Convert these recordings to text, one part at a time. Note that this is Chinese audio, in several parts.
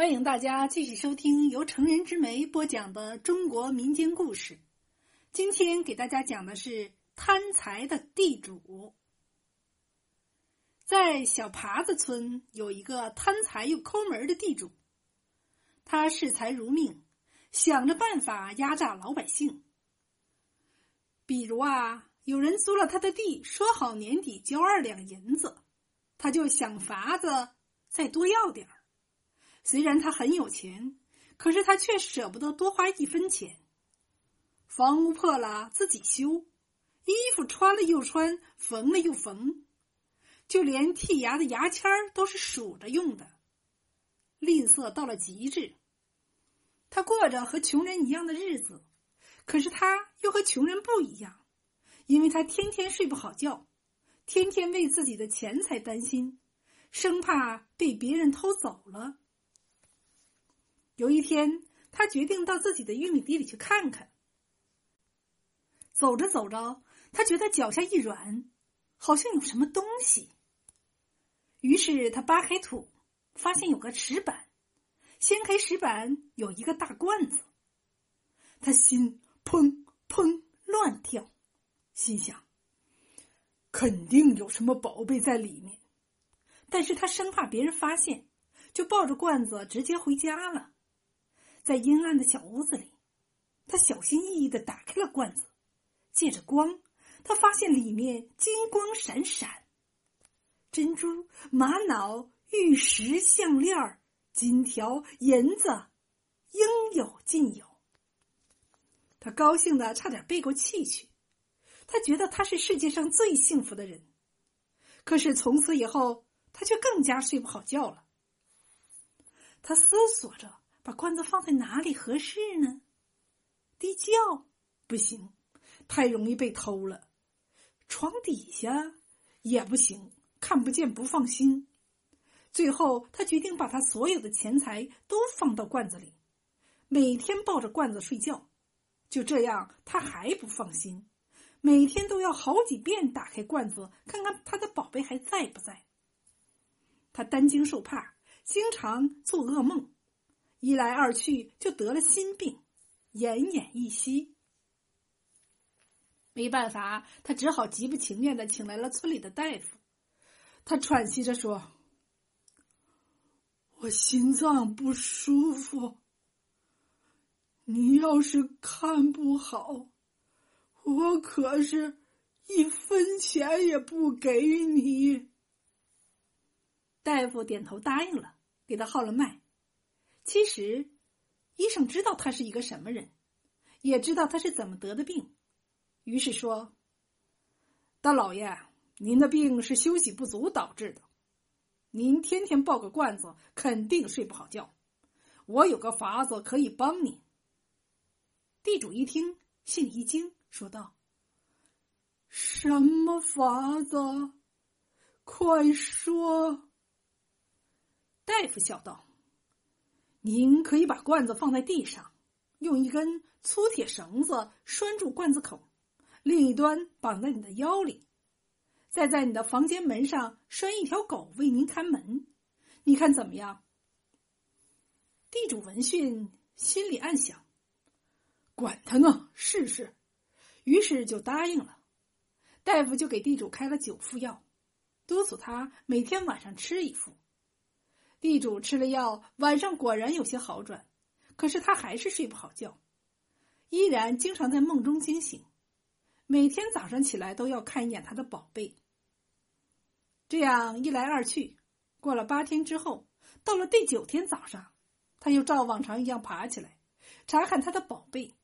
欢迎大家继续收听由成人之美播讲的中国民间故事。今天给大家讲的是贪财的地主。在小耙子村有一个贪财又抠门的地主，他视财如命，想着办法压榨老百姓。比如啊，有人租了他的地，说好年底交二两银子，他就想法子再多要点儿。虽然他很有钱，可是他却舍不得多花一分钱。房屋破了自己修，衣服穿了又穿，缝了又缝，就连剔牙的牙签儿都是数着用的，吝啬到了极致。他过着和穷人一样的日子，可是他又和穷人不一样，因为他天天睡不好觉，天天为自己的钱财担心，生怕被别人偷走了。有一天，他决定到自己的玉米地里去看看。走着走着，他觉得脚下一软，好像有什么东西。于是他扒开土，发现有个石板，掀开石板有一个大罐子。他心砰砰乱跳，心想：肯定有什么宝贝在里面。但是他生怕别人发现，就抱着罐子直接回家了。在阴暗的小屋子里，他小心翼翼的打开了罐子，借着光，他发现里面金光闪闪，珍珠、玛瑙、玉石项链、金条、银子，应有尽有。他高兴的差点背过气去，他觉得他是世界上最幸福的人。可是从此以后，他却更加睡不好觉了。他思索着。把罐子放在哪里合适呢？地窖不行，太容易被偷了；床底下也不行，看不见不放心。最后，他决定把他所有的钱财都放到罐子里，每天抱着罐子睡觉。就这样，他还不放心，每天都要好几遍打开罐子，看看他的宝贝还在不在。他担惊受怕，经常做噩梦。一来二去，就得了心病，奄奄一息。没办法，他只好极不情愿的请来了村里的大夫。他喘息着说：“我心脏不舒服，你要是看不好，我可是一分钱也不给你。”大夫点头答应了，给他号了脉。其实，医生知道他是一个什么人，也知道他是怎么得的病，于是说：“大老爷，您的病是休息不足导致的，您天天抱个罐子，肯定睡不好觉。我有个法子可以帮你。”地主一听，心里一惊，说道：“什么法子？快说！”大夫笑道。您可以把罐子放在地上，用一根粗铁绳子拴住罐子口，另一端绑在你的腰里，再在你的房间门上拴一条狗为您看门，你看怎么样？地主闻讯心里暗想：管他呢，试试。于是就答应了。大夫就给地主开了九副药，督促他每天晚上吃一副。地主吃了药，晚上果然有些好转，可是他还是睡不好觉，依然经常在梦中惊醒。每天早上起来都要看一眼他的宝贝。这样一来二去，过了八天之后，到了第九天早上，他又照往常一样爬起来，查看他的宝贝，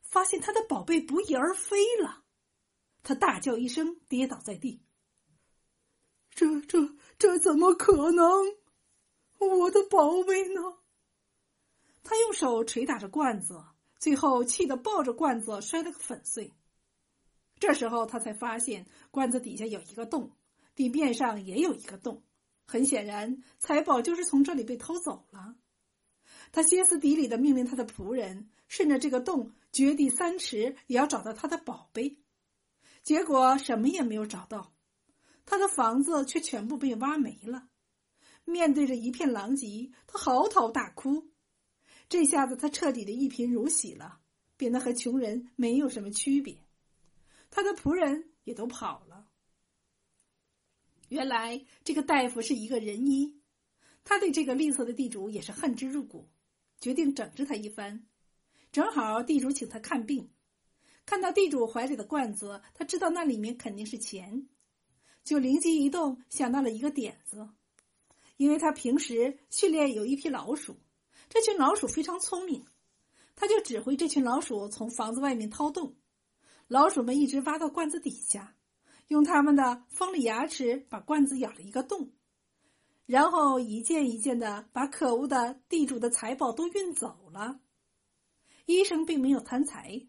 发现他的宝贝不翼而飞了。他大叫一声，跌倒在地。这、这、这怎么可能？我的宝贝呢？他用手捶打着罐子，最后气得抱着罐子摔了个粉碎。这时候他才发现罐子底下有一个洞，地面上也有一个洞。很显然，财宝就是从这里被偷走了。他歇斯底里的命令他的仆人顺着这个洞掘地三尺，也要找到他的宝贝。结果什么也没有找到，他的房子却全部被挖没了。面对着一片狼藉，他嚎啕大哭。这下子他彻底的一贫如洗了，变得和穷人没有什么区别。他的仆人也都跑了。原来这个大夫是一个仁医，他对这个吝啬的地主也是恨之入骨，决定整治他一番。正好地主请他看病，看到地主怀里的罐子，他知道那里面肯定是钱，就灵机一动，想到了一个点子。因为他平时训练有一批老鼠，这群老鼠非常聪明，他就指挥这群老鼠从房子外面掏洞，老鼠们一直挖到罐子底下。用他们的锋利牙齿把罐子咬了一个洞，然后一件一件的把可恶的地主的财宝都运走了。医生并没有贪财，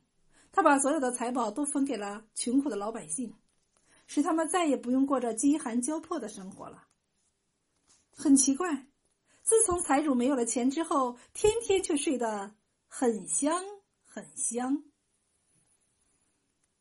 他把所有的财宝都分给了穷苦的老百姓，使他们再也不用过着饥寒交迫的生活了。很奇怪，自从财主没有了钱之后，天天却睡得很香很香。